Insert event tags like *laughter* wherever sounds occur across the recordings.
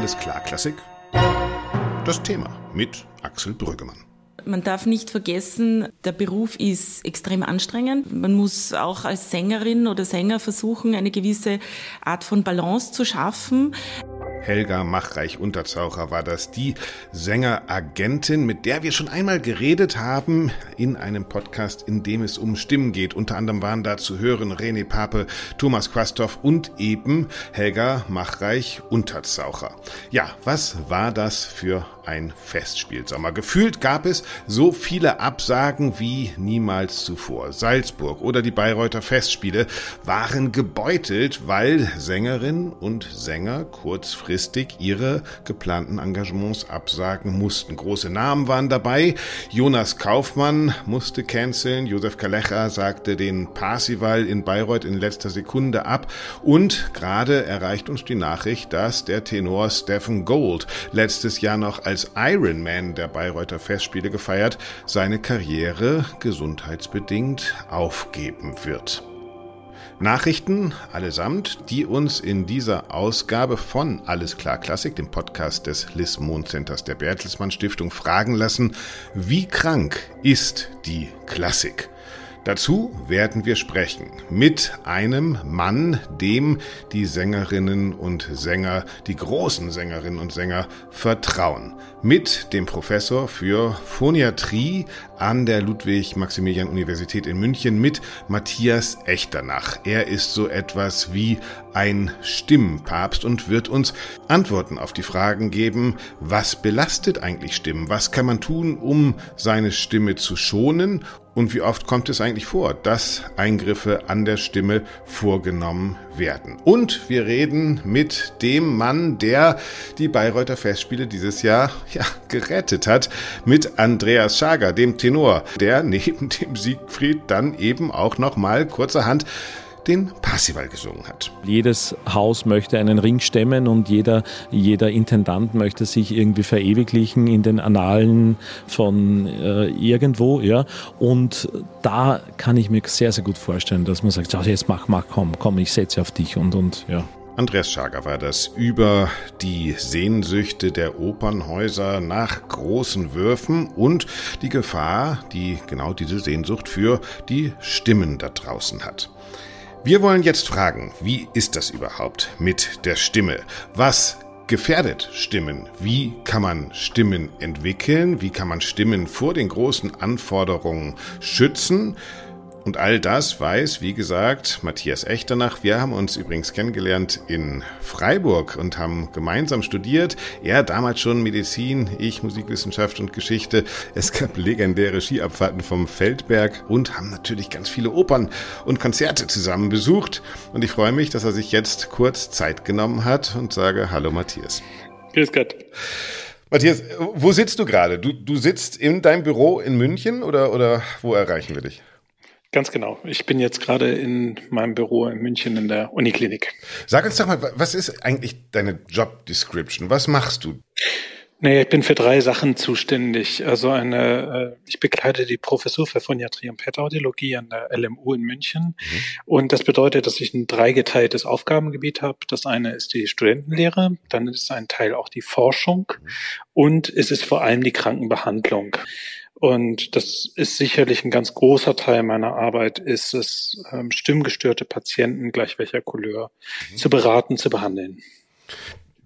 Alles klar, Klassik? Das Thema mit Axel Brüggemann. Man darf nicht vergessen, der Beruf ist extrem anstrengend. Man muss auch als Sängerin oder Sänger versuchen, eine gewisse Art von Balance zu schaffen. Helga Machreich-Unterzaucher war das, die Sängeragentin, mit der wir schon einmal geredet haben in einem Podcast, in dem es um Stimmen geht. Unter anderem waren da zu hören René Pape, Thomas Quastoff und eben Helga Machreich-Unterzaucher. Ja, was war das für ein Festspielsommer. Gefühlt gab es so viele Absagen wie niemals zuvor. Salzburg oder die Bayreuther Festspiele waren gebeutelt, weil Sängerinnen und Sänger kurzfristig ihre geplanten Engagements absagen mussten. Große Namen waren dabei. Jonas Kaufmann musste canceln. Josef Kalecha sagte den Parsival in Bayreuth in letzter Sekunde ab. Und gerade erreicht uns die Nachricht, dass der Tenor Stephen Gold letztes Jahr noch als als Ironman der Bayreuther Festspiele gefeiert, seine Karriere gesundheitsbedingt aufgeben wird. Nachrichten allesamt, die uns in dieser Ausgabe von Alles klar Klassik, dem Podcast des Liz Mohn Centers der Bertelsmann Stiftung, fragen lassen, wie krank ist die Klassik? Dazu werden wir sprechen mit einem Mann, dem die Sängerinnen und Sänger, die großen Sängerinnen und Sänger vertrauen. Mit dem Professor für Phoniatrie an der Ludwig-Maximilian-Universität in München mit Matthias Echternach. Er ist so etwas wie ein Stimmpapst und wird uns Antworten auf die Fragen geben, was belastet eigentlich Stimmen? Was kann man tun, um seine Stimme zu schonen und wie oft kommt es eigentlich vor, dass Eingriffe an der Stimme vorgenommen werden? Und wir reden mit dem Mann, der die Bayreuther Festspiele dieses Jahr ja, gerettet hat, mit Andreas Schager, dem Tenor, der neben dem Siegfried dann eben auch nochmal kurzerhand den Parsival gesungen hat. Jedes Haus möchte einen Ring stemmen und jeder, jeder Intendant möchte sich irgendwie verewiglichen in den Annalen von äh, irgendwo. Ja. Und da kann ich mir sehr, sehr gut vorstellen, dass man sagt, jetzt mach, mach, komm, komm, ich setze auf dich und, und ja. Andreas Schager war das über die Sehnsüchte der Opernhäuser nach großen Würfen und die Gefahr, die genau diese Sehnsucht für die Stimmen da draußen hat. Wir wollen jetzt fragen, wie ist das überhaupt mit der Stimme? Was gefährdet Stimmen? Wie kann man Stimmen entwickeln? Wie kann man Stimmen vor den großen Anforderungen schützen? Und all das weiß, wie gesagt, Matthias Echternach. Wir haben uns übrigens kennengelernt in Freiburg und haben gemeinsam studiert. Er damals schon Medizin, ich Musikwissenschaft und Geschichte. Es gab legendäre Skiabfahrten vom Feldberg und haben natürlich ganz viele Opern und Konzerte zusammen besucht. Und ich freue mich, dass er sich jetzt kurz Zeit genommen hat und sage Hallo Matthias. Grüß Gott. Matthias, wo sitzt du gerade? Du, du sitzt in deinem Büro in München oder, oder wo erreichen wir dich? Ganz genau. Ich bin jetzt gerade in meinem Büro in München in der Uniklinik. Sag uns doch mal, was ist eigentlich deine Job Description? Was machst du? Nee, ich bin für drei Sachen zuständig. Also eine, äh, ich begleite die Professur für Phoniatrie und Pädaudiologie an der LMU in München. Mhm. Und das bedeutet, dass ich ein dreigeteiltes Aufgabengebiet habe. Das eine ist die Studentenlehre, dann ist ein Teil auch die Forschung mhm. und es ist vor allem die Krankenbehandlung. Und das ist sicherlich ein ganz großer Teil meiner Arbeit, ist es, ähm, stimmgestörte Patienten gleich welcher Couleur mhm. zu beraten, zu behandeln.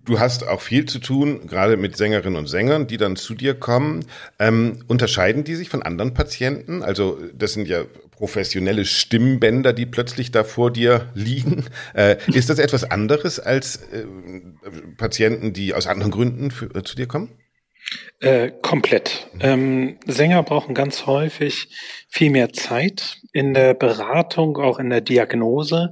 Du hast auch viel zu tun, gerade mit Sängerinnen und Sängern, die dann zu dir kommen. Ähm, unterscheiden die sich von anderen Patienten? Also das sind ja professionelle Stimmbänder, die plötzlich da vor dir liegen. *laughs* Äh, ist das etwas anderes als äh, Patienten, die aus anderen Gründen für, äh, zu dir kommen? Äh, komplett. Ähm, Sänger brauchen ganz häufig viel mehr Zeit in der Beratung, auch in der Diagnose.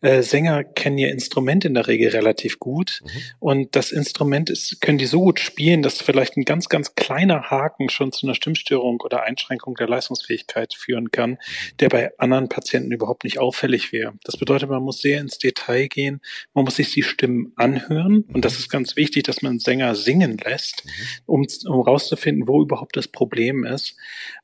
Äh, Sänger kennen ihr Instrument in der Regel relativ gut mhm. und das Instrument ist, können die so gut spielen, dass vielleicht ein ganz, ganz kleiner Haken schon zu einer Stimmstörung oder Einschränkung der Leistungsfähigkeit führen kann, mhm. der bei anderen Patienten überhaupt nicht auffällig wäre. Das bedeutet, man muss sehr ins Detail gehen, man muss sich die Stimmen anhören und das mhm. ist ganz wichtig, dass man Sänger singen lässt, mhm. um, um rauszufinden, wo überhaupt das Problem ist.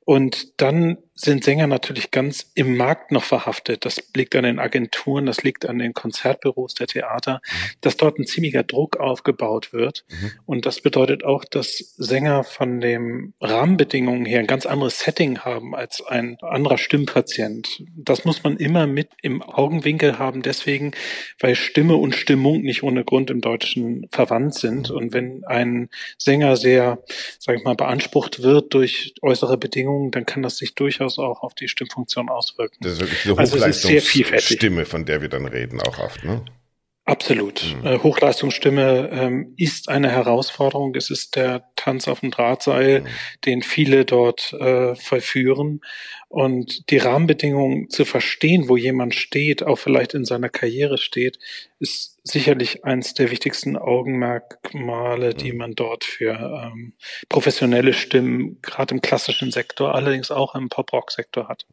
Und dann sind Sänger natürlich ganz im Markt noch verhaftet. Das liegt an den Agenturen, das liegt an den Konzertbüros der Theater, mhm. dass dort ein ziemlicher Druck aufgebaut wird. Mhm. Und das bedeutet auch, dass Sänger von den Rahmenbedingungen her ein ganz anderes Setting haben als ein anderer Stimmpatient. Das muss man immer mit im Augenwinkel haben, deswegen, weil Stimme und Stimmung nicht ohne Grund im Deutschen verwandt sind. Mhm. Und wenn ein Sänger sehr, sag ich mal, beansprucht wird durch äußere Bedingungen, dann kann das sich durchaus durchaus auch auf die Stimmfunktion auswirken. Das ist wirklich eine also Hochleistungsstimme, von der wir dann reden, auch oft, ne? Absolut. Mhm. Hochleistungsstimme ähm, ist eine Herausforderung. Es ist der Tanz auf dem Drahtseil, mhm. den viele dort äh, vollführen. Und die Rahmenbedingungen zu verstehen, wo jemand steht, auch vielleicht in seiner Karriere steht, ist sicherlich eines der wichtigsten Augenmerkmale, die man dort für ähm, professionelle Stimmen, gerade im klassischen Sektor, allerdings auch im Pop-Rock-Sektor hat.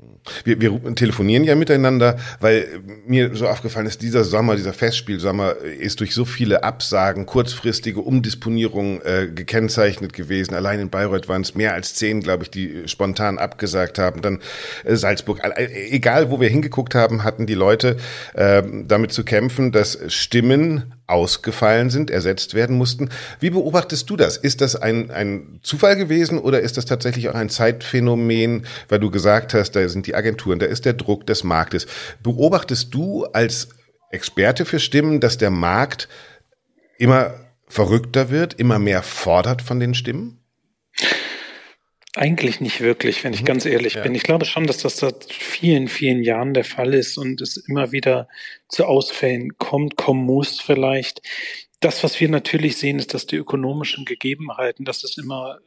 Wir, wir telefonieren ja miteinander, weil mir so aufgefallen ist, dieser Sommer, dieser Festspielsommer ist durch so viele Absagen, kurzfristige Umdisponierungen äh, gekennzeichnet gewesen. Allein in Bayreuth waren es mehr als zehn, glaube ich, die spontan abgesagt haben. Dann äh, Salzburg. Äh, egal, wo wir hingeguckt haben, hatten die Leute äh, damit zu kämpfen, dass Stimmen ausgefallen sind, ersetzt werden mussten. Wie beobachtest du das? Ist das ein, ein Zufall gewesen oder ist das tatsächlich auch ein Zeitphänomen, weil du gesagt hast, da sind die Agenturen, da ist der Druck des Marktes. Beobachtest du als Experte für Stimmen, dass der Markt immer verrückter wird, immer mehr fordert von den Stimmen? Eigentlich nicht wirklich, wenn ich mhm. ganz ehrlich ja. bin. Ich glaube schon, dass das seit vielen, vielen Jahren der Fall ist und es immer wieder zu Ausfällen kommt, kommen muss vielleicht. Das, was wir natürlich sehen, ist, dass die ökonomischen Gegebenheiten, dass es immer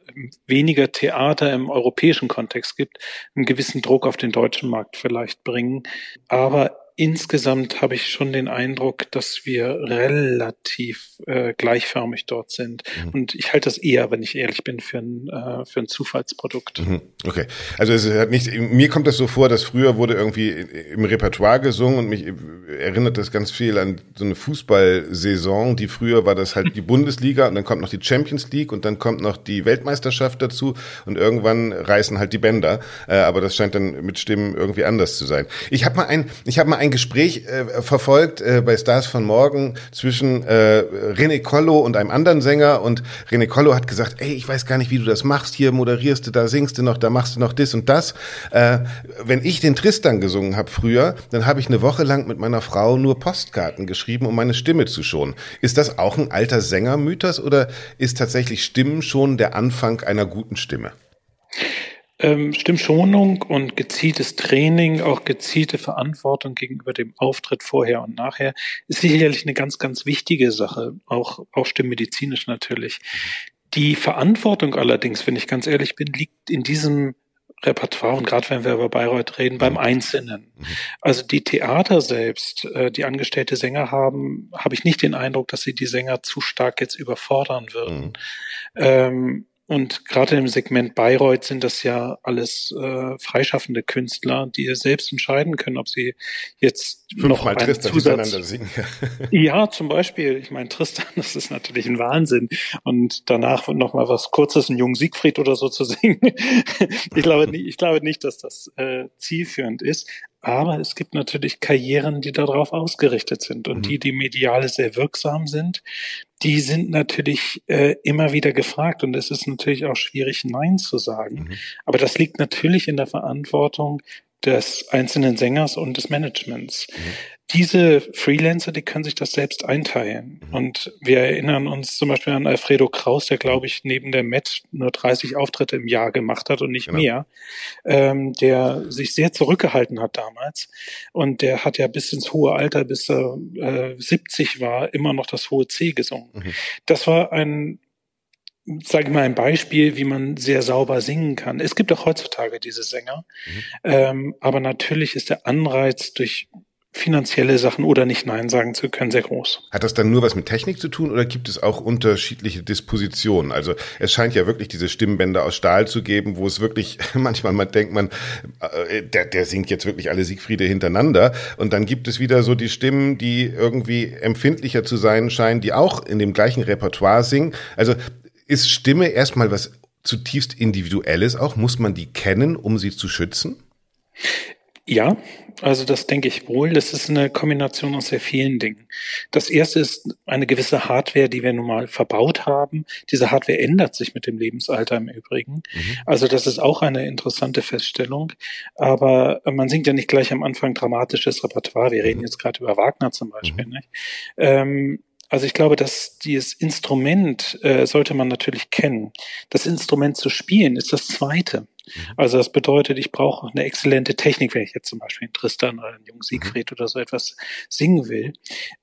weniger Theater im europäischen Kontext gibt, einen gewissen Druck auf den deutschen Markt vielleicht bringen. Aber insgesamt habe ich schon den Eindruck, dass wir relativ äh, gleichförmig dort sind. Mhm. Und ich halte das eher, wenn ich ehrlich bin, für ein, äh, für ein Zufallsprodukt. Mhm. Okay. Also es hat nicht, mir kommt das so vor, dass früher wurde irgendwie im Repertoire gesungen und mich erinnert das ganz viel an so eine Fußballsaison, die früher war das halt die Bundesliga und dann kommt noch die Champions League und dann kommt noch die Weltmeisterschaft dazu und irgendwann reißen halt die Bänder. Äh, aber das scheint dann mit Stimmen irgendwie anders zu sein. Ich habe mal ein, ich habe mal ein Gespräch äh, verfolgt äh, bei Stars von Morgen zwischen äh, René Collo und einem anderen Sänger und René Collo hat gesagt, ey, ich weiß gar nicht, wie du das machst, hier moderierst du, da singst du noch, da machst du noch das und das. Äh, wenn ich den Tristan gesungen habe früher, dann habe ich eine Woche lang mit meiner Frau nur Postkarten geschrieben, um meine Stimme zu schonen. Ist das auch ein alter Sängermythos oder ist tatsächlich Stimmen schon der Anfang einer guten Stimme? Ähm, Stimmschonung und gezieltes Training, auch gezielte Verantwortung gegenüber dem Auftritt vorher und nachher, ist sicherlich eine ganz, ganz wichtige Sache, auch, auch stimmmedizinisch natürlich. Die Verantwortung allerdings, wenn ich ganz ehrlich bin, liegt in diesem Repertoire und gerade wenn wir über Bayreuth reden, beim Einzelnen. Also die Theater selbst, äh, die angestellte Sänger haben, habe ich nicht den Eindruck, dass sie die Sänger zu stark jetzt überfordern würden. Mhm. Ähm, und gerade im Segment Bayreuth sind das ja alles äh, freischaffende Künstler, die selbst entscheiden können, ob sie jetzt Fünfmal noch einen Tristan Zusatz singen. *laughs* ja, zum Beispiel. Ich meine, Tristan, das ist natürlich ein Wahnsinn. Und danach noch mal was Kurzes, einen jungen Siegfried oder so zu *laughs* singen. ich glaube nicht, ich glaube nicht, dass das äh, zielführend ist. Aber es gibt natürlich Karrieren, die darauf ausgerichtet sind und mhm. die, die mediale sehr wirksam sind, die sind natürlich äh, immer wieder gefragt und es ist natürlich auch schwierig, Nein zu sagen. Mhm. Aber das liegt natürlich in der Verantwortung des einzelnen Sängers und des Managements. Mhm. Diese Freelancer, die können sich das selbst einteilen. Mhm. Und wir erinnern uns zum Beispiel an Alfredo Kraus, der, glaube ich, neben der Met nur 30 Auftritte im Jahr gemacht hat und nicht genau. mehr, ähm, der sich sehr zurückgehalten hat damals. Und der hat ja bis ins hohe Alter, bis er äh, 70 war, immer noch das hohe C gesungen. Mhm. Das war ein sage ich mal, ein Beispiel, wie man sehr sauber singen kann. Es gibt auch heutzutage diese Sänger, mhm. ähm, aber natürlich ist der Anreiz durch finanzielle Sachen oder nicht Nein sagen zu können, sehr groß. Hat das dann nur was mit Technik zu tun oder gibt es auch unterschiedliche Dispositionen? Also es scheint ja wirklich diese Stimmbänder aus Stahl zu geben, wo es wirklich *laughs* manchmal man denkt man, äh, der, der singt jetzt wirklich alle Siegfriede hintereinander und dann gibt es wieder so die Stimmen, die irgendwie empfindlicher zu sein scheinen, die auch in dem gleichen Repertoire singen. Also ist Stimme erstmal was zutiefst individuell ist auch? Muss man die kennen, um sie zu schützen? Ja, also das denke ich wohl. Das ist eine Kombination aus sehr vielen Dingen. Das erste ist eine gewisse Hardware, die wir nun mal verbaut haben. Diese Hardware ändert sich mit dem Lebensalter im Übrigen. Mhm. Also das ist auch eine interessante Feststellung. Aber man singt ja nicht gleich am Anfang dramatisches Repertoire. Wir reden mhm. jetzt gerade über Wagner zum Beispiel. Mhm. Nicht? Ähm, also ich glaube, dass dieses Instrument äh, sollte man natürlich kennen. Das Instrument zu spielen ist das Zweite. Mhm. Also das bedeutet, ich brauche eine exzellente Technik, wenn ich jetzt zum Beispiel in Tristan oder in Jung mhm. Siegfried mhm. oder so etwas singen will.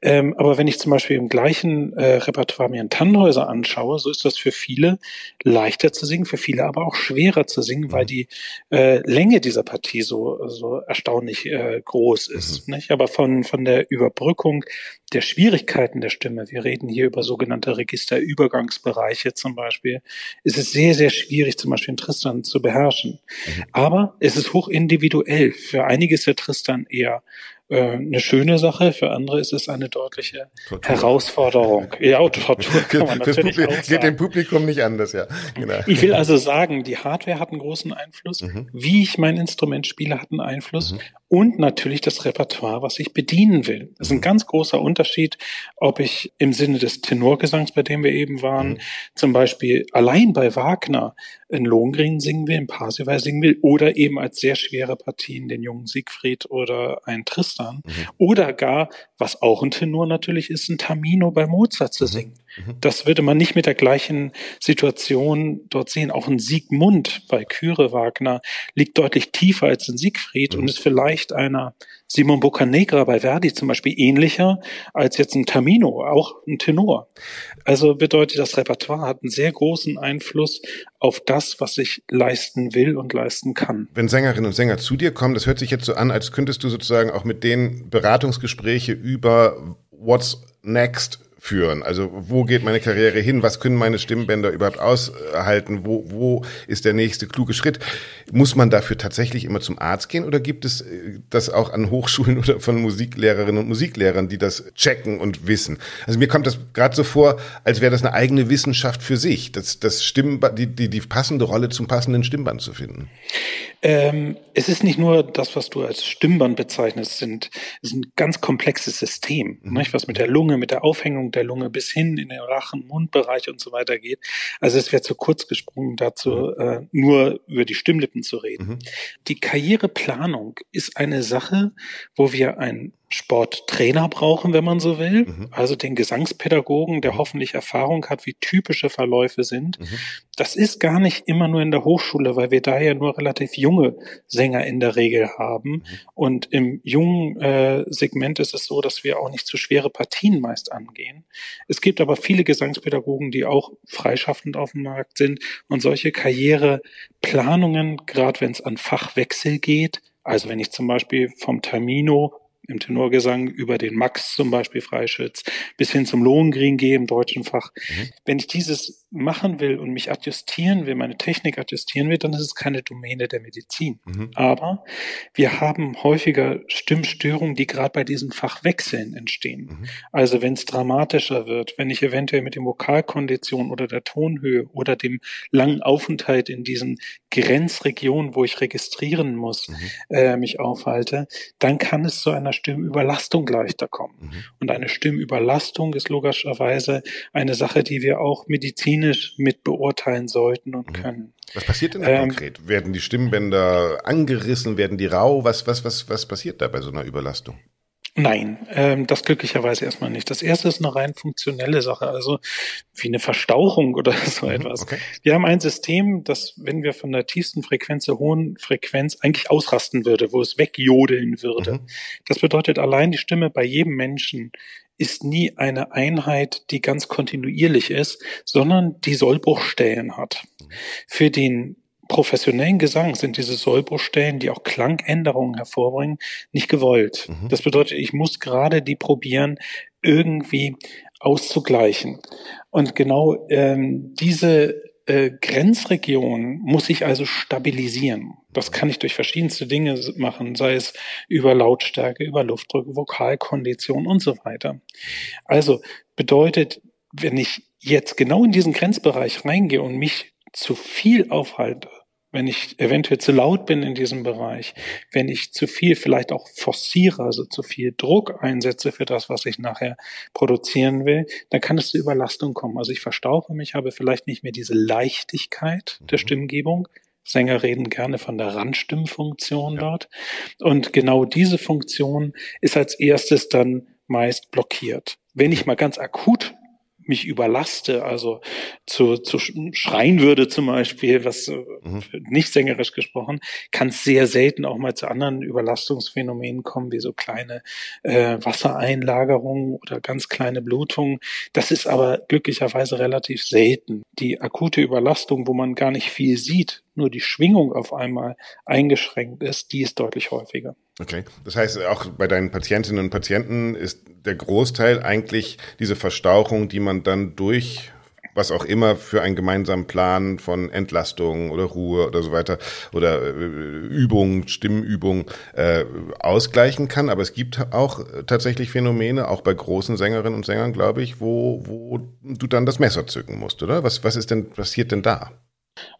Ähm, aber wenn ich zum Beispiel im gleichen äh, Repertoire mir ein Tannhäuser anschaue, so ist das für viele leichter zu singen, für viele aber auch schwerer zu singen, mhm. weil die äh, Länge dieser Partie so, so erstaunlich äh, groß ist. Mhm. Nicht? Aber von, von der Überbrückung der Schwierigkeiten der Stimme, wir reden hier über sogenannte Registerübergangsbereiche zum Beispiel, ist es sehr, sehr schwierig, zum Beispiel in Tristan zu beherrschen beherrschen. Mhm. Aber es ist hoch individuell. Für einige ist der Tristan eher äh, eine schöne Sache, für andere ist es eine deutliche Tortur. Herausforderung. Ja, Tortur kann man natürlich Publikum, auch sagen. Geht dem Publikum nicht anders, ja. Genau. Ich will also sagen, die Hardware hat einen großen Einfluss, mhm. wie ich mein Instrument spiele, hat einen Einfluss mhm. Und natürlich das Repertoire, was ich bedienen will. Das ist ein mhm. ganz großer Unterschied, ob ich im Sinne des Tenorgesangs, bei dem wir eben waren, mhm. zum Beispiel allein bei Wagner in Lohengrin singen will, in Parsival singen will oder eben als sehr schwere Partien den jungen Siegfried oder ein Tristan mhm. oder gar, was auch ein Tenor natürlich ist, ein Tamino bei Mozart zu mhm. singen. Mhm. Das würde man nicht mit der gleichen Situation dort sehen. Auch ein Siegmund bei Kyre Wagner liegt deutlich tiefer als ein Siegfried mhm. und ist vielleicht einer Simon Boccanegra bei Verdi zum Beispiel ähnlicher als jetzt ein Tamino, auch ein Tenor. Also bedeutet, das Repertoire hat einen sehr großen Einfluss auf das, was ich leisten will und leisten kann. Wenn Sängerinnen und Sänger zu dir kommen, das hört sich jetzt so an, als könntest du sozusagen auch mit denen Beratungsgespräche über What's Next führen? Also wo geht meine Karriere hin? Was können meine Stimmbänder überhaupt aushalten? Wo, wo ist der nächste kluge Schritt? Muss man dafür tatsächlich immer zum Arzt gehen oder gibt es äh, das auch an Hochschulen *laughs* oder von Musiklehrerinnen und Musiklehrern, die das checken und wissen? Also mir kommt das gerade so vor, als wäre das eine eigene Wissenschaft für sich, das, das Stimmband, die, die, die passende Rolle zum passenden Stimmband zu finden. Ähm, es ist nicht nur das, was du als Stimmband bezeichnest, sind, es ist ein ganz komplexes System, mhm. nicht, was mit der Lunge, mit der Aufhängung der Lunge bis hin in den Rachen, Mundbereich und so weiter geht. Also es wäre zu kurz gesprungen, dazu mhm. äh, nur über die Stimmlippen zu reden. Mhm. Die Karriereplanung ist eine Sache, wo wir ein Sporttrainer brauchen, wenn man so will. Mhm. Also den Gesangspädagogen, der hoffentlich Erfahrung hat, wie typische Verläufe sind. Mhm. Das ist gar nicht immer nur in der Hochschule, weil wir da ja nur relativ junge Sänger in der Regel haben. Mhm. Und im jungen äh, Segment ist es so, dass wir auch nicht zu schwere Partien meist angehen. Es gibt aber viele Gesangspädagogen, die auch freischaffend auf dem Markt sind und solche Karriereplanungen, gerade wenn es an Fachwechsel geht, also wenn ich zum Beispiel vom Termino im Tenorgesang über den Max zum Beispiel Freischütz bis hin zum Lohengrin gehe im deutschen Fach. Mhm. Wenn ich dieses machen will und mich adjustieren will, meine Technik adjustieren will, dann ist es keine Domäne der Medizin. Mhm. Aber wir haben häufiger Stimmstörungen, die gerade bei diesen Fachwechseln entstehen. Mhm. Also wenn es dramatischer wird, wenn ich eventuell mit den Vokalkonditionen oder der Tonhöhe oder dem langen Aufenthalt in diesen Grenzregionen, wo ich registrieren muss, mhm. äh, mich aufhalte, dann kann es zu einer Stimmüberlastung leichter kommen. Mhm. Und eine Stimmüberlastung ist logischerweise eine Sache, die wir auch medizinisch mit beurteilen sollten und mhm. können. Was passiert denn da ähm, konkret? Werden die Stimmbänder angerissen? Werden die rau? Was, was, was, was passiert da bei so einer Überlastung? Nein, ähm, das glücklicherweise erstmal nicht. Das erste ist eine rein funktionelle Sache, also wie eine Verstauchung oder *laughs* so mhm, etwas. Okay. Wir haben ein System, das, wenn wir von der tiefsten Frequenz zur hohen Frequenz eigentlich ausrasten würde, wo es wegjodeln würde. Mhm. Das bedeutet allein die Stimme bei jedem Menschen ist nie eine Einheit, die ganz kontinuierlich ist, sondern die Sollbruchstellen hat. Mhm. Für den professionellen Gesang sind diese Sollbruchstellen, die auch Klangänderungen hervorbringen, nicht gewollt. Mhm. Das bedeutet, ich muss gerade die probieren, irgendwie auszugleichen. Und genau ähm, diese äh, Grenzregion muss ich also stabilisieren. Das kann ich durch verschiedenste Dinge machen, sei es über Lautstärke, über Luftdruck, Vokalkondition und so weiter. Also bedeutet, wenn ich jetzt genau in diesen Grenzbereich reingehe und mich zu viel aufhalte, wenn ich eventuell zu laut bin in diesem Bereich, wenn ich zu viel vielleicht auch forciere, also zu viel Druck einsetze für das, was ich nachher produzieren will, dann kann es zu Überlastung kommen. Also ich verstauche mich, habe vielleicht nicht mehr diese Leichtigkeit der mhm. Stimmgebung. Sänger reden gerne von der Randstimmfunktion ja. dort. Und genau diese Funktion ist als erstes dann meist blockiert. Wenn ich mal ganz akut mich überlaste, also zu, zu schreien würde zum Beispiel, was äh, mhm. nicht sängerisch gesprochen, kann es sehr selten auch mal zu anderen Überlastungsphänomenen kommen, wie so kleine äh, Wassereinlagerungen oder ganz kleine Blutungen. Das ist aber glücklicherweise relativ selten. Die akute Überlastung, wo man gar nicht viel sieht, nur die Schwingung auf einmal eingeschränkt ist, die ist deutlich häufiger. Okay, das heißt, auch bei deinen Patientinnen und Patienten ist der Großteil eigentlich diese Verstauchung, die man dann durch was auch immer für einen gemeinsamen Plan von Entlastung oder Ruhe oder so weiter oder äh, Übung, Stimmübung äh, ausgleichen kann. Aber es gibt auch tatsächlich Phänomene, auch bei großen Sängerinnen und Sängern, glaube ich, wo, wo du dann das Messer zücken musst, oder? Was, was ist denn, passiert denn da?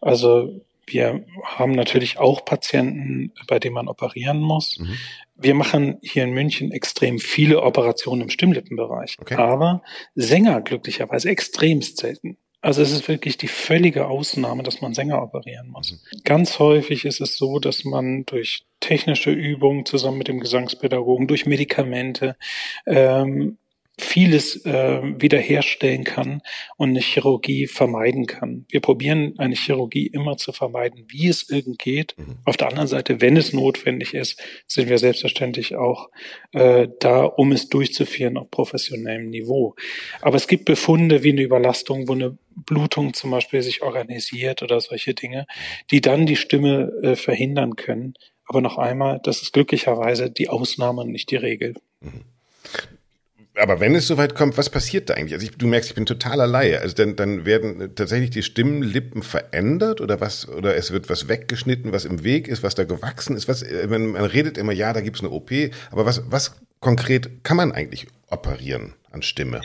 Also wir haben natürlich auch Patienten, bei denen man operieren muss. Mhm. Wir machen hier in München extrem viele Operationen im Stimmlippenbereich, okay. aber Sänger glücklicherweise extremst selten. Also es ist wirklich die völlige Ausnahme, dass man Sänger operieren muss. Mhm. Ganz häufig ist es so, dass man durch technische Übungen zusammen mit dem Gesangspädagogen, durch Medikamente ähm, vieles äh, wiederherstellen kann und eine Chirurgie vermeiden kann. Wir probieren eine Chirurgie immer zu vermeiden, wie es irgend geht. Mhm. Auf der anderen Seite, wenn es notwendig ist, sind wir selbstverständlich auch äh, da, um es durchzuführen auf professionellem Niveau. Aber es gibt Befunde wie eine Überlastung, wo eine Blutung zum Beispiel sich organisiert oder solche Dinge, die dann die Stimme äh, verhindern können. Aber noch einmal, das ist glücklicherweise die Ausnahme und nicht die Regel. Mhm aber wenn es soweit kommt, was passiert da eigentlich? Also ich, du merkst, ich bin totaler Laie. Also dann, dann werden tatsächlich die Stimmlippen verändert oder was, oder es wird was weggeschnitten, was im Weg ist, was da gewachsen ist. Was, man, man redet immer, ja, da gibt's eine OP, aber was, was konkret kann man eigentlich operieren an Stimme?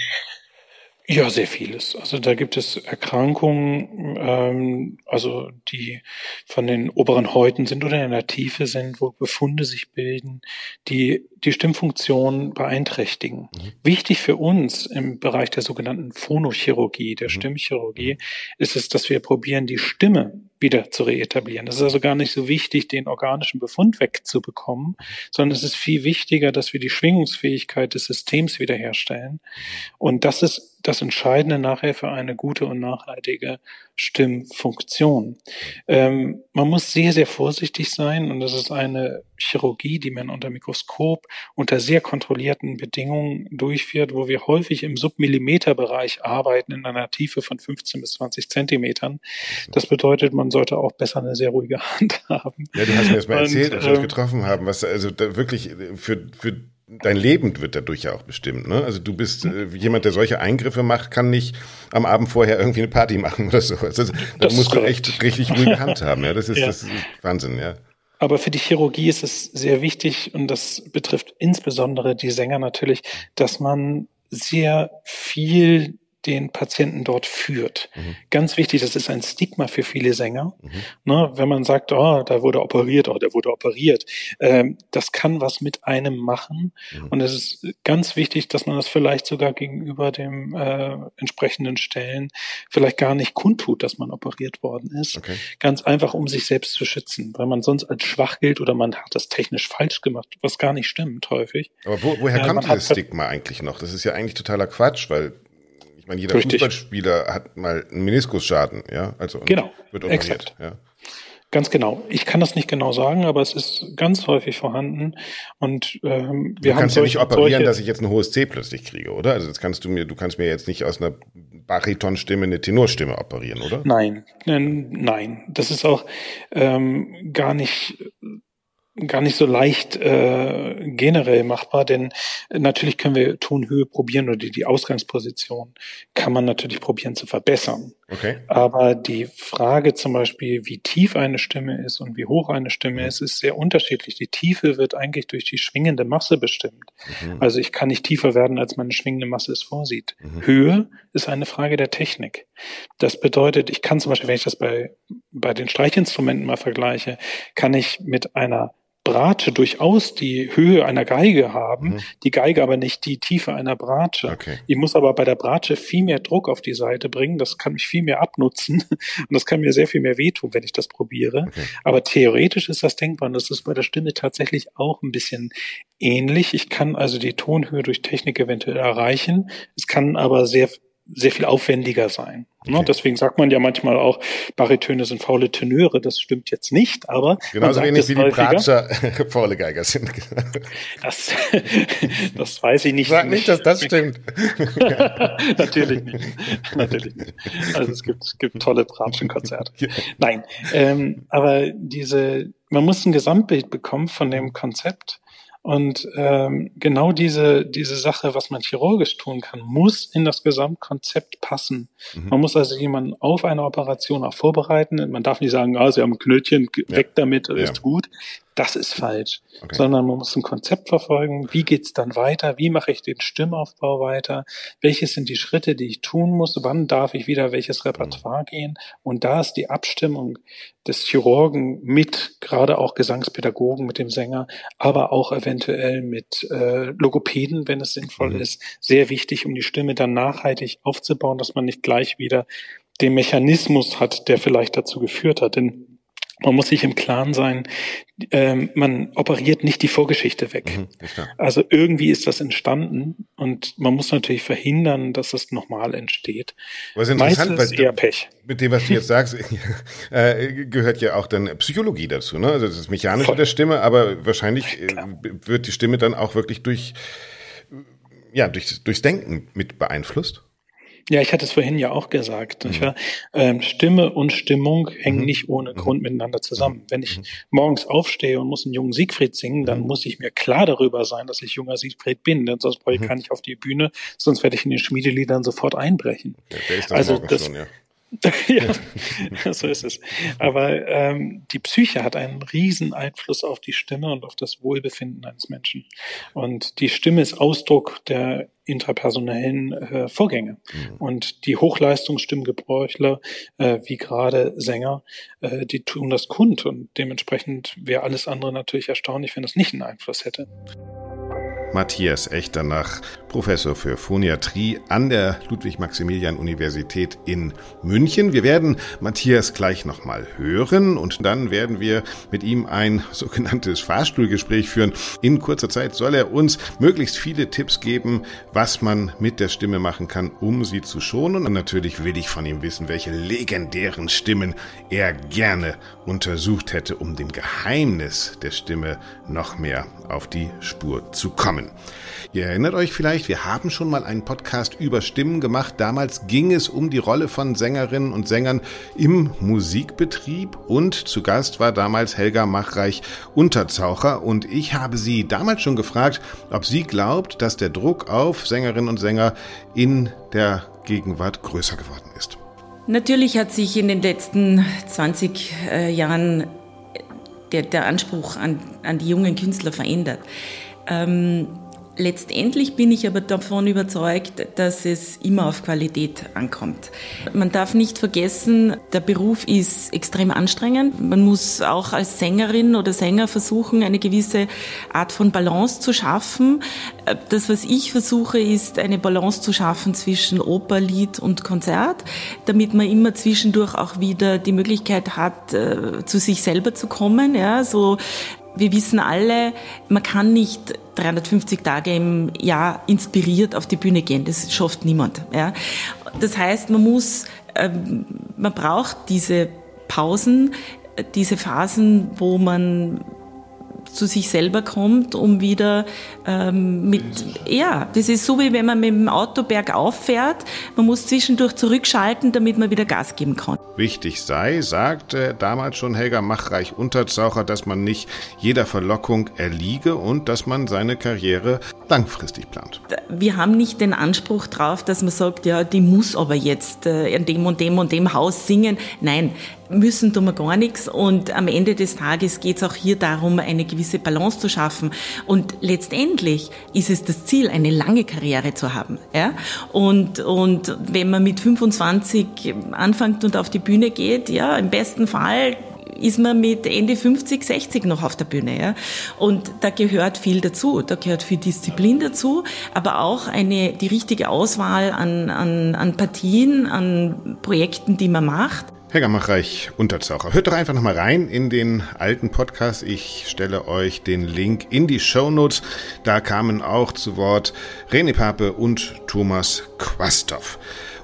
Ja, sehr vieles. Also da gibt es Erkrankungen, ähm, also die von den oberen Häuten sind oder in der Tiefe sind, wo Befunde sich bilden, die die Stimmfunktion beeinträchtigen. Mhm. Wichtig für uns im Bereich der sogenannten Phonochirurgie, der mhm. Stimmchirurgie, ist es, dass wir probieren, die Stimme wieder zu reetablieren. Das ist also gar nicht so wichtig, den organischen Befund wegzubekommen, sondern es ist viel wichtiger, dass wir die Schwingungsfähigkeit des Systems wiederherstellen. Und das ist das Entscheidende nachher für eine gute und nachhaltige Stimmfunktion. Ähm, man muss sehr, sehr vorsichtig sein und das ist eine Chirurgie, die man unter Mikroskop unter sehr kontrollierten Bedingungen durchführt, wo wir häufig im Submillimeterbereich arbeiten in einer Tiefe von 15 bis 20 Zentimetern. Das bedeutet, man sollte auch besser eine sehr ruhige *laughs* Hand haben. Ja, du hast mir das mal erzählt, als wir uns ähm, getroffen haben, was also wirklich für, für dein Leben wird dadurch ja auch bestimmt. Ne? Also du bist äh, jemand, der solche Eingriffe macht, kann nicht am Abend vorher irgendwie eine Party machen oder so. Also, da musst du echt richtig ruhige *laughs* Hand haben. Ja, das ist, ja. das ist Wahnsinn. Ja. Aber für die Chirurgie ist es sehr wichtig und das betrifft insbesondere die Sänger natürlich, dass man sehr viel den Patienten dort führt. Mhm. Ganz wichtig, das ist ein Stigma für viele Sänger. Mhm. Ne, wenn man sagt, oh, da wurde operiert, oh, der wurde operiert, ähm, das kann was mit einem machen. Mhm. Und es ist ganz wichtig, dass man das vielleicht sogar gegenüber dem äh, entsprechenden Stellen vielleicht gar nicht kundtut, dass man operiert worden ist. Okay. Ganz einfach, um sich selbst zu schützen, weil man sonst als schwach gilt oder man hat das technisch falsch gemacht, was gar nicht stimmt häufig. Aber wo, woher äh, kommt dieses Stigma eigentlich noch? Das ist ja eigentlich totaler Quatsch, weil ich meine, jeder Richtig. Fußballspieler hat mal einen Meniskusschaden, ja, also genau, wird operiert, exakt. ja. Ganz genau. Ich kann das nicht genau sagen, aber es ist ganz häufig vorhanden. Und ähm, wir du haben kannst solche, ja nicht operieren, solche, dass ich jetzt ein hohes C plötzlich kriege, oder? Also das kannst du mir, du kannst mir jetzt nicht aus einer Baritonstimme eine Tenorstimme operieren, oder? Nein, nein. Das ist auch ähm, gar nicht gar nicht so leicht äh, generell machbar, denn natürlich können wir Tonhöhe probieren oder die, die Ausgangsposition kann man natürlich probieren zu verbessern. Okay. Aber die Frage zum Beispiel, wie tief eine Stimme ist und wie hoch eine Stimme ist, ist sehr unterschiedlich. Die Tiefe wird eigentlich durch die schwingende Masse bestimmt. Mhm. Also ich kann nicht tiefer werden, als meine schwingende Masse es vorsieht. Mhm. Höhe ist eine Frage der Technik. Das bedeutet, ich kann zum Beispiel, wenn ich das bei, bei den Streichinstrumenten mal vergleiche, kann ich mit einer Bratsche durchaus die Höhe einer Geige haben, mhm. die Geige aber nicht die Tiefe einer Bratsche. Okay. Ich muss aber bei der Bratsche viel mehr Druck auf die Seite bringen, das kann mich viel mehr abnutzen *laughs* und das kann mir sehr viel mehr wehtun, wenn ich das probiere. Okay. Aber theoretisch ist das denkbar und das ist bei der Stimme tatsächlich auch ein bisschen ähnlich. Ich kann also die Tonhöhe durch Technik eventuell erreichen, es kann aber sehr sehr viel aufwendiger sein. Ne, okay. Deswegen sagt man ja manchmal auch, Baritöne sind faule Tenöre. Das stimmt jetzt nicht, aber genauso wenig wie die Bratscher *laughs* faule Geiger sind. Das, *laughs* das weiß ich nicht. Sag nicht, dass das stimmt. *laughs* Natürlich nicht. Natürlich nicht. Also es gibt, es gibt tolle Bratschenkonzerte. Nein, ähm, aber diese, man muss ein Gesamtbild bekommen von dem Konzept und ähm, genau diese, diese Sache, was man chirurgisch tun kann, muss in das Gesamtkonzept passen. Mhm. Man muss also jemanden auf eine Operation auch vorbereiten. Man darf nicht sagen, ah, Sie haben ein Knötchen, weg ja. damit, ist ja. gut. Das ist falsch. Okay. Sondern man muss ein Konzept verfolgen. Wie geht's dann weiter? Wie mache ich den Stimmaufbau weiter? Welches sind die Schritte, die ich tun muss? Wann darf ich wieder welches Repertoire mhm. gehen? Und da ist die Abstimmung des Chirurgen mit, gerade auch Gesangspädagogen mit dem Sänger, aber auch eventuell mit äh, Logopäden, wenn es sinnvoll mhm. ist, sehr wichtig, um die Stimme dann nachhaltig aufzubauen, dass man nicht gleich wieder den Mechanismus hat, der vielleicht dazu geführt hat. Denn man muss sich im Klaren sein, ähm, man operiert nicht die Vorgeschichte weg. Mhm, also irgendwie ist das entstanden und man muss natürlich verhindern, dass das nochmal entsteht. Was interessant, Meistens weil eher Pech. Mit dem, was du jetzt sagst, *laughs* äh, gehört ja auch dann Psychologie dazu, ne? Also das ist Mechanische Voll. der Stimme, aber wahrscheinlich äh, wird die Stimme dann auch wirklich durch ja, durch, durchs Denken mit beeinflusst. Ja, ich hatte es vorhin ja auch gesagt. Mhm. Ähm, Stimme und Stimmung hängen mhm. nicht ohne mhm. Grund miteinander zusammen. Mhm. Wenn ich mhm. morgens aufstehe und muss einen jungen Siegfried singen, dann mhm. muss ich mir klar darüber sein, dass ich junger Siegfried bin, denn sonst brauche ich gar nicht auf die Bühne, sonst werde ich in den Schmiedeliedern sofort einbrechen. Ja, also das, schon, ja. *laughs* ja, so ist es. Aber ähm, die Psyche hat einen riesen Einfluss auf die Stimme und auf das Wohlbefinden eines Menschen. Und die Stimme ist Ausdruck der intrapersonellen äh, Vorgänge. Mhm. Und die Hochleistungsstimmgebräuchler, äh, wie gerade Sänger, äh, die tun das kund. Und dementsprechend wäre alles andere natürlich erstaunlich, wenn es nicht einen Einfluss hätte. Matthias Echternach, Professor für Phoniatrie an der Ludwig-Maximilian-Universität in München. Wir werden Matthias gleich nochmal hören und dann werden wir mit ihm ein *laughs* sogenanntes Fahrstuhlgespräch führen. In kurzer Zeit soll er uns möglichst viele Tipps geben, was man mit der Stimme machen kann, um sie zu schonen. Und natürlich will ich von ihm wissen, welche legendären Stimmen er gerne untersucht hätte, um dem Geheimnis der Stimme noch mehr auf die Spur zu kommen. Ihr erinnert euch vielleicht, wir haben schon mal einen Podcast über Stimmen gemacht. Damals ging es um die Rolle von Sängerinnen und Sängern im Musikbetrieb und zu Gast war damals Helga Machreich Unterzaucher und ich habe sie damals schon gefragt, ob sie glaubt, dass der Druck auf Sängerinnen und Sänger in der Gegenwart größer geworden ist. Natürlich hat sich in den letzten 20 äh, Jahren der, der Anspruch an, an die jungen Künstler verändert. Ähm, Letztendlich bin ich aber davon überzeugt, dass es immer auf Qualität ankommt. Man darf nicht vergessen, der Beruf ist extrem anstrengend. Man muss auch als Sängerin oder Sänger versuchen, eine gewisse Art von Balance zu schaffen. Das, was ich versuche, ist eine Balance zu schaffen zwischen Oper, Lied und Konzert, damit man immer zwischendurch auch wieder die Möglichkeit hat, äh, zu sich selber zu kommen. Ja, so wir wissen alle, man kann nicht 350 Tage im Jahr inspiriert auf die Bühne gehen. Das schafft niemand. Ja. Das heißt, man muss, ähm, man braucht diese Pausen, diese Phasen, wo man zu sich selber kommt, um wieder ähm, mit, ja, das ist so wie wenn man mit dem Auto bergauf fährt, man muss zwischendurch zurückschalten, damit man wieder Gas geben kann. Wichtig sei, sagte damals schon Helga Machreich-Unterzaucher, dass man nicht jeder Verlockung erliege und dass man seine Karriere langfristig plant. Wir haben nicht den Anspruch drauf, dass man sagt, ja, die muss aber jetzt äh, in dem und dem und dem Haus singen. Nein, müssen tun wir gar nichts. Und am Ende des Tages geht es auch hier darum, eine gewisse Balance zu schaffen. Und letztendlich ist es das Ziel, eine lange Karriere zu haben. Ja? Und, und wenn man mit 25 anfängt und auf die Bühne geht, ja, im besten Fall ist man mit Ende 50, 60 noch auf der Bühne. Ja? Und da gehört viel dazu. Da gehört viel Disziplin dazu, aber auch eine, die richtige Auswahl an, an, an Partien, an Projekten, die man macht. Helga Machreich, Unterzaucher. Hört doch einfach nochmal rein in den alten Podcast. Ich stelle euch den Link in die Show Notes. Da kamen auch zu Wort René Pape und Thomas Quastow.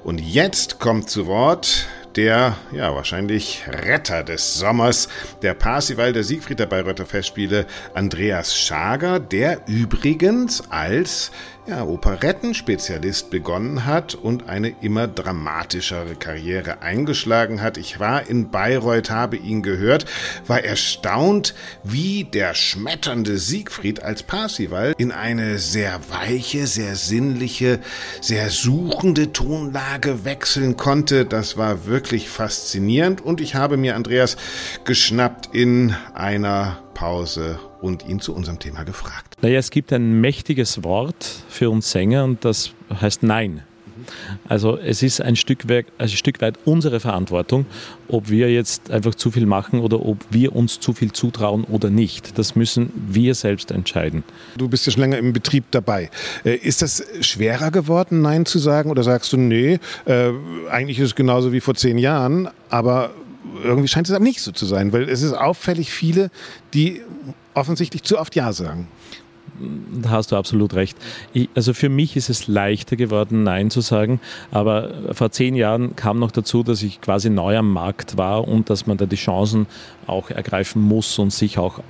Und jetzt kommt zu Wort der, ja, wahrscheinlich Retter des Sommers, der Parsival der Siegfrieder Bayreuther Festspiele, Andreas Schager, der übrigens als ja, Operettenspezialist begonnen hat und eine immer dramatischere Karriere eingeschlagen hat. Ich war in Bayreuth, habe ihn gehört, war erstaunt, wie der schmetternde Siegfried als Parsival in eine sehr weiche, sehr sinnliche, sehr suchende Tonlage wechseln konnte. Das war wirklich faszinierend und ich habe mir Andreas geschnappt in einer Pause und ihn zu unserem Thema gefragt. Naja, es gibt ein mächtiges Wort für uns Sänger und das heißt Nein. Also es ist ein Stück, weit, ein Stück weit unsere Verantwortung, ob wir jetzt einfach zu viel machen oder ob wir uns zu viel zutrauen oder nicht. Das müssen wir selbst entscheiden. Du bist ja schon länger im Betrieb dabei. Äh, ist das schwerer geworden, Nein zu sagen? Oder sagst du, nee, äh, eigentlich ist es genauso wie vor zehn Jahren, aber irgendwie scheint es aber nicht so zu sein, weil es ist auffällig viele, die offensichtlich zu oft Ja sagen. Da hast du absolut recht. Ich, also für mich ist es leichter geworden, Nein zu sagen. Aber vor zehn Jahren kam noch dazu, dass ich quasi neu am Markt war und dass man da die Chancen auch ergreifen muss und sich auch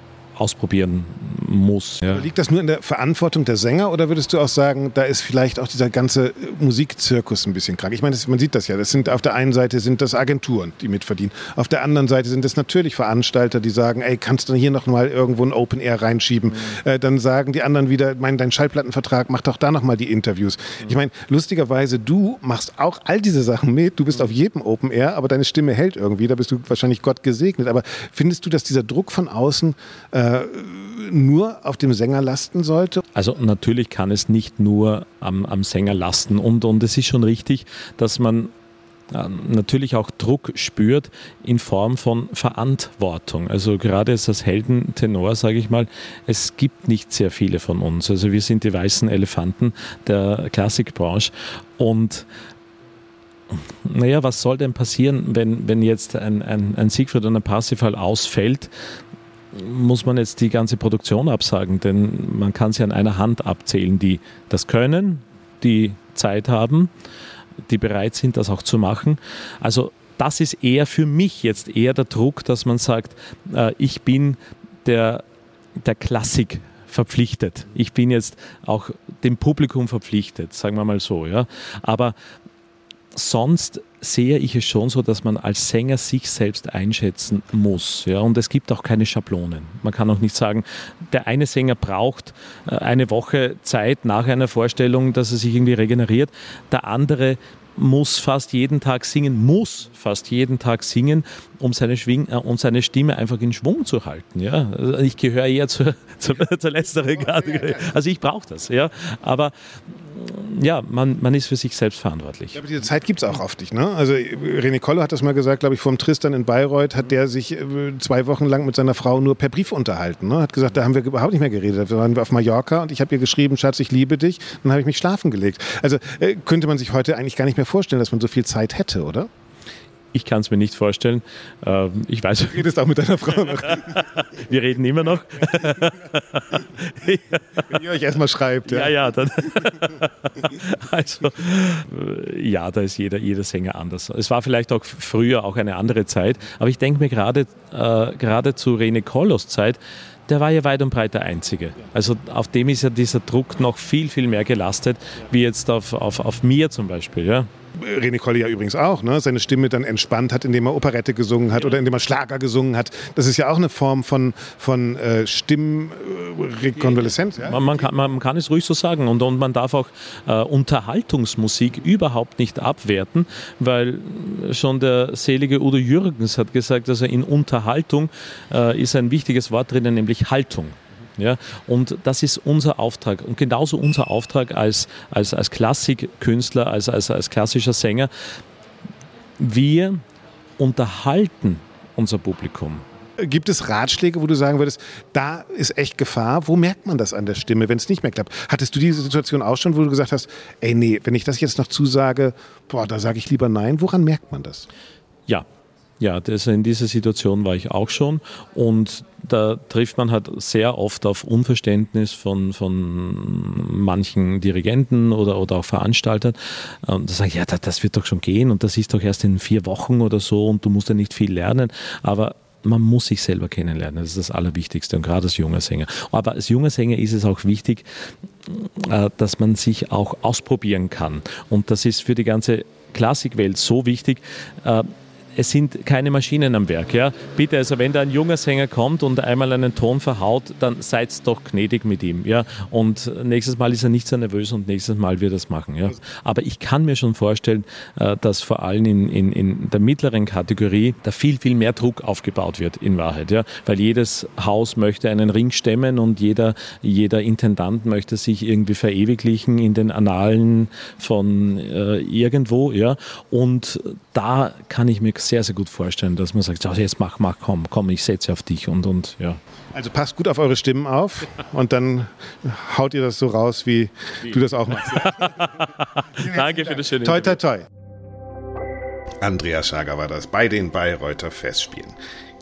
ausprobieren muss. Ja. Liegt das nur in der Verantwortung der Sänger oder würdest du auch sagen, da ist vielleicht auch dieser ganze Musikzirkus ein bisschen krank? Ich meine, das, man sieht das ja. Das sind auf der einen Seite sind das Agenturen, die mitverdienen. Auf der anderen Seite sind es natürlich Veranstalter, die sagen, ey, kannst du hier noch mal irgendwo ein Open Air reinschieben? Mhm. Äh, dann sagen die anderen wieder, mein, dein Schallplattenvertrag, mach doch da noch mal die Interviews. Mhm. Ich meine, lustigerweise, du machst auch all diese Sachen mit. Du bist mhm. auf jedem Open Air, aber deine Stimme hält irgendwie. Da bist du wahrscheinlich Gott gesegnet. Aber findest du, dass dieser Druck von außen äh, nur auf dem Sänger lasten sollte? Also natürlich kann es nicht nur am, am Sänger lasten und, und es ist schon richtig, dass man äh, natürlich auch Druck spürt in Form von Verantwortung. Also gerade als Heldentenor, sage ich mal, es gibt nicht sehr viele von uns. Also wir sind die weißen Elefanten der Klassikbranche und naja, was soll denn passieren, wenn, wenn jetzt ein, ein, ein Siegfried oder ein Parsifal ausfällt? Muss man jetzt die ganze Produktion absagen, denn man kann sie an einer Hand abzählen, die das können, die Zeit haben, die bereit sind, das auch zu machen. Also das ist eher für mich jetzt eher der Druck, dass man sagt, äh, ich bin der, der Klassik verpflichtet. Ich bin jetzt auch dem Publikum verpflichtet, sagen wir mal so. Ja. Aber sonst sehe ich es schon so, dass man als Sänger sich selbst einschätzen muss. Ja? Und es gibt auch keine Schablonen. Man kann auch nicht sagen, der eine Sänger braucht äh, eine Woche Zeit nach einer Vorstellung, dass er sich irgendwie regeneriert. Der andere muss fast jeden Tag singen, muss fast jeden Tag singen, um seine, Schwing äh, um seine Stimme einfach in Schwung zu halten. Ja? Also ich gehöre eher zur, *laughs* zur, zur letzteren Kategorie. Also ich brauche das. Ja? Aber ja, man, man ist für sich selbst verantwortlich. Aber diese Zeit gibt es auch oft nicht. Ne? Also René Kolle hat das mal gesagt, glaube ich, vom Tristan in Bayreuth hat der sich äh, zwei Wochen lang mit seiner Frau nur per Brief unterhalten. Ne? Hat gesagt, da haben wir überhaupt nicht mehr geredet. Da waren wir auf Mallorca und ich habe ihr geschrieben, Schatz, ich liebe dich. Dann habe ich mich schlafen gelegt. Also äh, könnte man sich heute eigentlich gar nicht mehr vorstellen, dass man so viel Zeit hätte, oder? Ich kann es mir nicht vorstellen. Ähm, ich weiß. Du redest auch mit deiner Frau noch. *laughs* Wir reden immer noch. *laughs* Wenn ihr euch erstmal schreibt. Ja, ja, ja dann. *laughs* Also, äh, ja, da ist jeder, jeder Sänger anders. Es war vielleicht auch früher auch eine andere Zeit, aber ich denke mir gerade, äh, gerade zu Rene Kollos Zeit, der war ja weit und breit der Einzige. Also auf dem ist ja dieser Druck noch viel, viel mehr gelastet, wie jetzt auf, auf, auf mir zum Beispiel. Ja? René Colli ja übrigens auch, ne? seine Stimme dann entspannt hat, indem er Operette gesungen hat ja. oder indem er Schlager gesungen hat. Das ist ja auch eine Form von, von äh, Stimmrekonvaleszenz. Ja? Man, man, kann, man kann es ruhig so sagen und, und man darf auch äh, Unterhaltungsmusik überhaupt nicht abwerten, weil schon der selige Udo Jürgens hat gesagt, also in Unterhaltung äh, ist ein wichtiges Wort drinnen, nämlich Haltung. Ja, und das ist unser Auftrag und genauso unser Auftrag als, als, als Klassikkünstler, als, als, als klassischer Sänger. Wir unterhalten unser Publikum. Gibt es Ratschläge, wo du sagen würdest, da ist echt Gefahr? Wo merkt man das an der Stimme, wenn es nicht mehr klappt? Hattest du diese Situation auch schon, wo du gesagt hast, ey, nee, wenn ich das jetzt noch zusage, boah, da sage ich lieber nein. Woran merkt man das? Ja, ja, das, in dieser Situation war ich auch schon und da trifft man halt sehr oft auf Unverständnis von, von manchen Dirigenten oder, oder auch Veranstaltern. Und da sagen, ja, das wird doch schon gehen und das ist doch erst in vier Wochen oder so und du musst ja nicht viel lernen. Aber man muss sich selber kennenlernen. Das ist das Allerwichtigste und gerade als junger Sänger. Aber als junger Sänger ist es auch wichtig, äh, dass man sich auch ausprobieren kann. Und das ist für die ganze Klassikwelt so wichtig äh, es sind keine Maschinen am Werk. Ja? Bitte, also wenn da ein junger Sänger kommt und einmal einen Ton verhaut, dann seid doch gnädig mit ihm. Ja? Und nächstes Mal ist er nicht so nervös und nächstes Mal wird er es machen. Ja? Aber ich kann mir schon vorstellen, äh, dass vor allem in, in, in der mittleren Kategorie da viel, viel mehr Druck aufgebaut wird in Wahrheit. Ja? Weil jedes Haus möchte einen Ring stemmen und jeder, jeder Intendant möchte sich irgendwie verewiglichen in den Annalen von äh, irgendwo. Ja? Und da kann ich mir sehr, sehr gut vorstellen, dass man sagt, jetzt mach, mach, komm, komm, ich setze auf dich und, und ja. Also passt gut auf eure Stimmen auf *laughs* und dann haut ihr das so raus, wie, wie? du das auch machst. *laughs* Danke für das schöne Toi, toi, toi. Andreas Schager war das bei den Bayreuther Festspielen.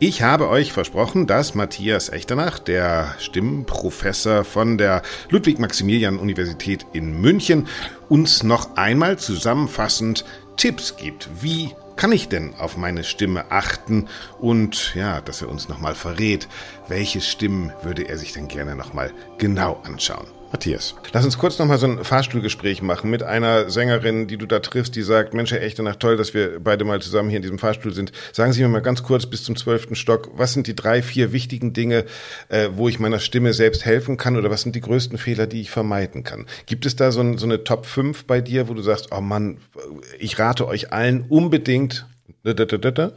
Ich habe euch versprochen, dass Matthias Echternach, der Stimmprofessor von der Ludwig-Maximilian-Universität in München, uns noch einmal zusammenfassend Tipps gibt, wie kann ich denn auf meine Stimme achten und ja, dass er uns nochmal verrät, welche Stimmen würde er sich denn gerne nochmal genau anschauen. Matthias, lass uns kurz nochmal so ein Fahrstuhlgespräch machen mit einer Sängerin, die du da triffst, die sagt, Mensch, echt danach toll, dass wir beide mal zusammen hier in diesem Fahrstuhl sind. Sagen Sie mir mal ganz kurz bis zum zwölften Stock, was sind die drei, vier wichtigen Dinge, äh, wo ich meiner Stimme selbst helfen kann oder was sind die größten Fehler, die ich vermeiden kann? Gibt es da so, ein, so eine Top 5 bei dir, wo du sagst, oh Mann, ich rate euch allen unbedingt, da, da, da?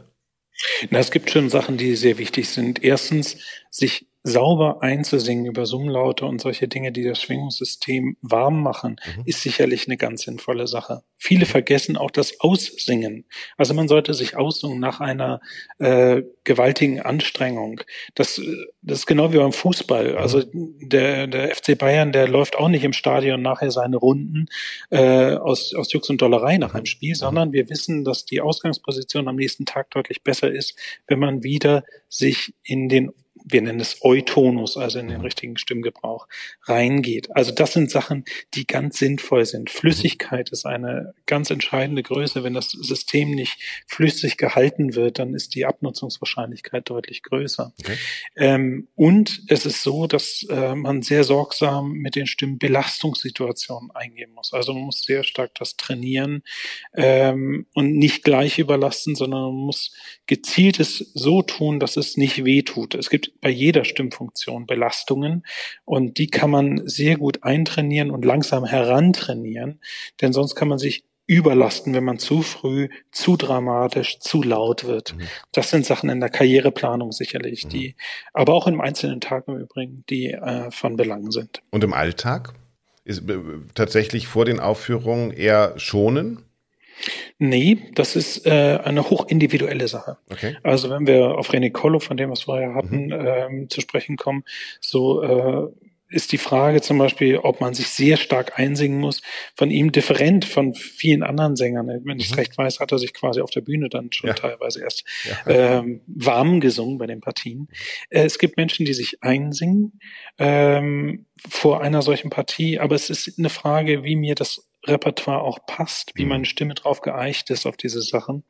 Na, es gibt schon Sachen, die sehr wichtig sind. Erstens, sich sauber einzusingen über Summlaute und solche Dinge, die das Schwingungssystem warm machen, mhm. ist sicherlich eine ganz sinnvolle Sache. Viele vergessen auch das Aussingen. Also man sollte sich aussingen nach einer äh, gewaltigen Anstrengung. Das, das ist genau wie beim Fußball. Mhm. Also der, der FC Bayern, der läuft auch nicht im Stadion nachher seine Runden äh, aus, aus Jux und Dollerei nach einem mhm. Spiel, sondern wir wissen, dass die Ausgangsposition am nächsten Tag deutlich besser ist, wenn man wieder sich in den wir nennen es Eutonus, also in den richtigen Stimmgebrauch, reingeht. Also das sind Sachen, die ganz sinnvoll sind. Flüssigkeit ist eine ganz entscheidende Größe. Wenn das System nicht flüssig gehalten wird, dann ist die Abnutzungswahrscheinlichkeit deutlich größer. Okay. Ähm, und es ist so, dass äh, man sehr sorgsam mit den Stimmbelastungssituationen eingehen muss. Also man muss sehr stark das trainieren ähm, und nicht gleich überlasten, sondern man muss gezielt es so tun, dass es nicht weh tut. Es gibt bei jeder Stimmfunktion Belastungen und die kann man sehr gut eintrainieren und langsam herantrainieren, denn sonst kann man sich überlasten, wenn man zu früh, zu dramatisch, zu laut wird. Mhm. Das sind Sachen in der Karriereplanung sicherlich, mhm. die, aber auch im einzelnen Tag im Übrigen, die äh, von Belang sind. Und im Alltag? Ist äh, tatsächlich vor den Aufführungen eher schonen? Nee, das ist äh, eine hochindividuelle Sache. Okay. Also wenn wir auf René Collo, von dem wir es vorher hatten, mhm. ähm, zu sprechen kommen, so äh, ist die Frage zum Beispiel, ob man sich sehr stark einsingen muss, von ihm different von vielen anderen Sängern. Wenn ich es mhm. recht weiß, hat er sich quasi auf der Bühne dann schon ja. teilweise erst ja. ähm, warm gesungen bei den Partien. Mhm. Äh, es gibt Menschen, die sich einsingen ähm, vor einer solchen Partie, aber es ist eine Frage, wie mir das Repertoire auch passt, wie mhm. meine Stimme drauf geeicht ist auf diese Sachen.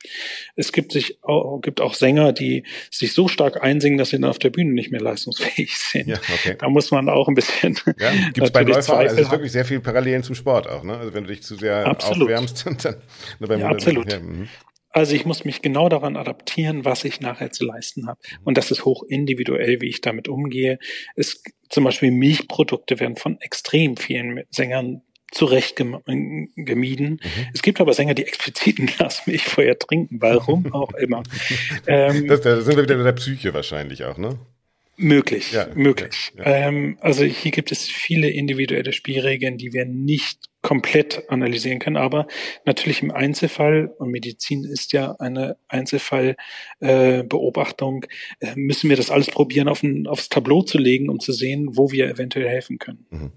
Es gibt sich auch, gibt auch Sänger, die sich so stark einsingen, dass sie dann auf der Bühne nicht mehr leistungsfähig *laughs* sind. Ja, okay. Da muss man auch ein bisschen. *laughs* Ja, gibt es bei Läufer, also es ist wirklich sehr viel Parallelen zum Sport auch, ne? Also wenn du dich zu sehr absolut. aufwärmst *laughs* dann. dann ja, absolut. Ja, mhm. also ich muss mich genau daran adaptieren, was ich nachher zu leisten habe. Mhm. Und das ist hoch individuell, wie ich damit umgehe. Es, zum Beispiel Milchprodukte werden von extrem vielen Sängern zurecht gemieden. Mhm. Es gibt aber Sänger, die explizit *laughs* ein Glas Milch vorher trinken, warum auch immer. *laughs* Ähm, das, da sind wir wieder in der Psyche wahrscheinlich auch, ne? Möglich, ja, möglich. Ja, ja. Ähm, also hier gibt es viele individuelle Spielregeln, die wir nicht komplett analysieren können, aber natürlich im Einzelfall, und Medizin ist ja eine Einzelfallbeobachtung, äh, äh, müssen wir das alles probieren, auf ein, aufs Tableau zu legen, um zu sehen, wo wir eventuell helfen können. Mhm.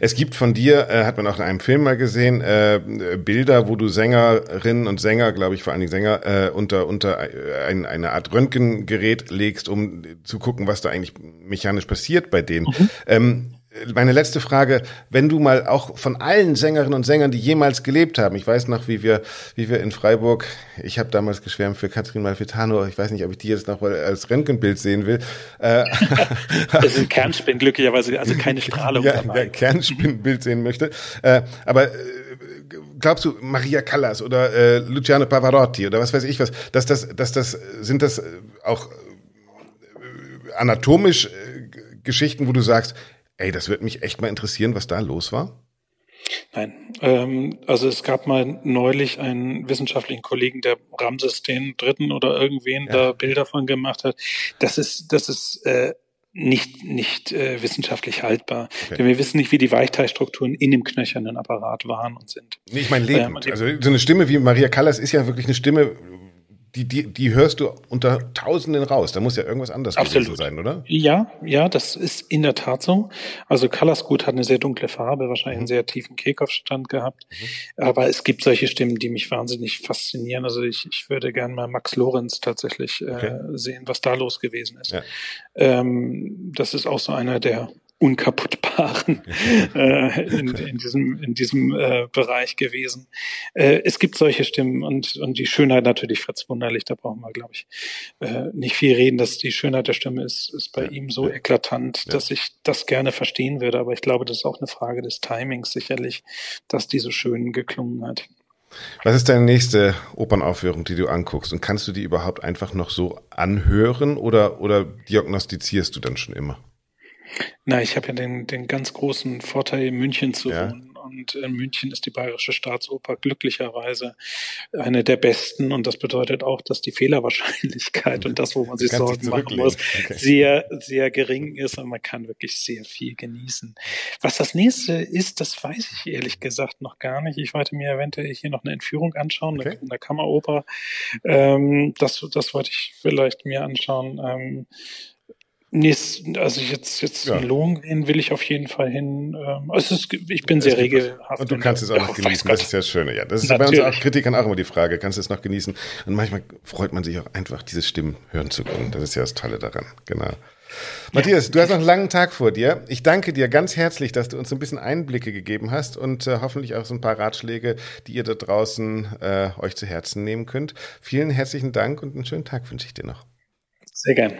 Es gibt von dir, äh, hat man auch in einem Film mal gesehen, äh, Bilder, wo du Sängerinnen und Sänger, glaube ich vor allen Dingen Sänger, äh, unter, unter ein, eine Art Röntgengerät legst, um zu gucken, was da eigentlich mechanisch passiert bei denen. Mhm. Ähm, meine letzte Frage, wenn du mal auch von allen Sängerinnen und Sängern, die jemals gelebt haben, ich weiß noch, wie wir, wie wir in Freiburg, ich habe damals geschwärmt für Katrin Malfitano, ich weiß nicht, ob ich die jetzt noch als Röntgenbild sehen will. Äh, *laughs* das ist ein Kernspin, glücklicherweise, also keine Strahlung. Ja, ja Kernspinbild sehen möchte. Äh, aber äh, glaubst du, Maria Callas oder Luciano Pavarotti oder was weiß ich was, dass das, dass das, sind das auch anatomisch Geschichten, wo du sagst, Ey, das würde mich echt mal interessieren, was da los war. Nein, ähm, also es gab mal neulich einen wissenschaftlichen Kollegen, der Ramses den Dritten oder irgendwen ja. da Bilder von gemacht hat. Das ist, das ist äh, nicht nicht äh, wissenschaftlich haltbar. Okay. Denn wir wissen nicht, wie die Weichteilstrukturen in dem knöchernen Apparat waren und sind. Nee, ich meine lebend. Ähm, also so eine Stimme wie Maria Callas ist ja wirklich eine Stimme, die, die, die hörst du unter Tausenden raus. Da muss ja irgendwas anderes Absolut. sein, oder? Ja, ja, das ist in der Tat so. Also Colorskoot hat eine sehr dunkle Farbe, wahrscheinlich mhm. einen sehr tiefen Kehlkopfstand gehabt. Mhm. Aber es gibt solche Stimmen, die mich wahnsinnig faszinieren. Also ich, ich würde gerne mal Max Lorenz tatsächlich äh, okay. sehen, was da los gewesen ist. Ja. Ähm, das ist auch so einer der unkaputtbaren *laughs* äh, in, in, diesem, in diesem äh, Bereich gewesen. Äh, es gibt solche Stimmen und, und die Schönheit natürlich Fritz Wunderlich, da brauchen wir, glaube ich, äh, nicht viel reden, dass die Schönheit der Stimme ist, ist bei ja. ihm so eklatant, ja. dass ich das gerne verstehen würde. Aber ich glaube, das ist auch eine Frage des Timings sicherlich, dass die so schön geklungen hat. Was ist deine nächste Opernaufführung, die du anguckst? Und kannst du die überhaupt einfach noch so anhören oder, oder diagnostizierst du dann schon immer? Na, ich habe ja den, den ganz großen Vorteil, in München zu ja. wohnen. Und in München ist die Bayerische Staatsoper glücklicherweise eine der besten. Und das bedeutet auch, dass die Fehlerwahrscheinlichkeit und das, wo man sich Sorgen machen muss, okay. sehr, sehr gering ist. Und man kann wirklich sehr viel genießen. Was das nächste ist, das weiß ich ehrlich gesagt noch gar nicht. Ich wollte mir eventuell hier noch eine Entführung anschauen, okay. in der Kammeroper. Ähm, das, das wollte ich vielleicht mir anschauen. Ähm, Nächst, also jetzt, jetzt ja. in Lohengrin will ich auf jeden Fall hin. Also es ist, ich bin sehr regelhaft. Und du kannst es auch noch genießen, das ist ja das Schöne. Ja, das ist Natürlich. bei uns auch Kritikern auch immer die Frage, kannst du es noch genießen? Und manchmal freut man sich auch einfach, diese Stimmen hören zu können. Das ist ja das Tolle daran, genau. Matthias, du hast noch einen langen Tag vor dir. Ich danke dir ganz herzlich, dass du uns ein bisschen Einblicke gegeben hast und äh, hoffentlich auch so ein paar Ratschläge, die ihr da draußen äh, euch zu Herzen nehmen könnt. Vielen herzlichen Dank und einen schönen Tag wünsche ich dir noch. Sehr gern.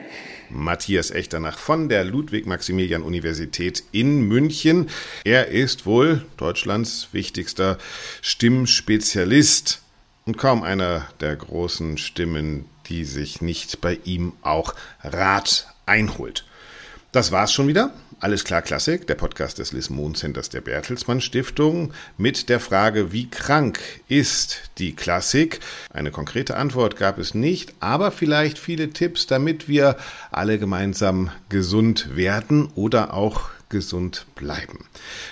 Matthias Echternach von der Ludwig-Maximilian-Universität in München. Er ist wohl Deutschlands wichtigster Stimmspezialist und kaum einer der großen Stimmen, die sich nicht bei ihm auch Rat einholt. Das war's schon wieder. Alles klar Klassik, der Podcast des Lismon Centers der Bertelsmann Stiftung mit der Frage, wie krank ist die Klassik? Eine konkrete Antwort gab es nicht, aber vielleicht viele Tipps, damit wir alle gemeinsam gesund werden oder auch gesund bleiben.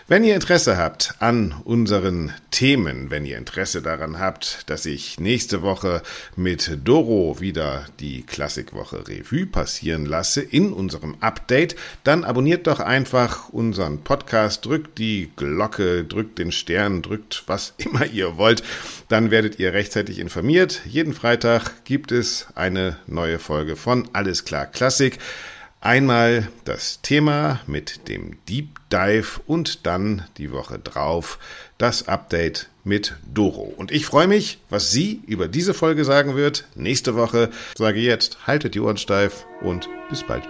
Wenn ihr Interesse habt an unseren Themen, wenn ihr Interesse daran habt, dass ich nächste Woche mit Doro wieder die Klassikwoche Revue passieren lasse in unserem Update, dann abonniert doch einfach unseren Podcast, drückt die Glocke, drückt den Stern, drückt was *laughs* immer ihr wollt, dann werdet ihr rechtzeitig informiert. Jeden Freitag gibt es eine neue Folge von Alles klar Klassik. Einmal das Thema mit dem Deep Dive und dann die Woche drauf das Update mit Doro. Und ich freue mich, was sie über diese Folge sagen wird. Nächste Woche sage jetzt, haltet die Ohren steif und bis bald.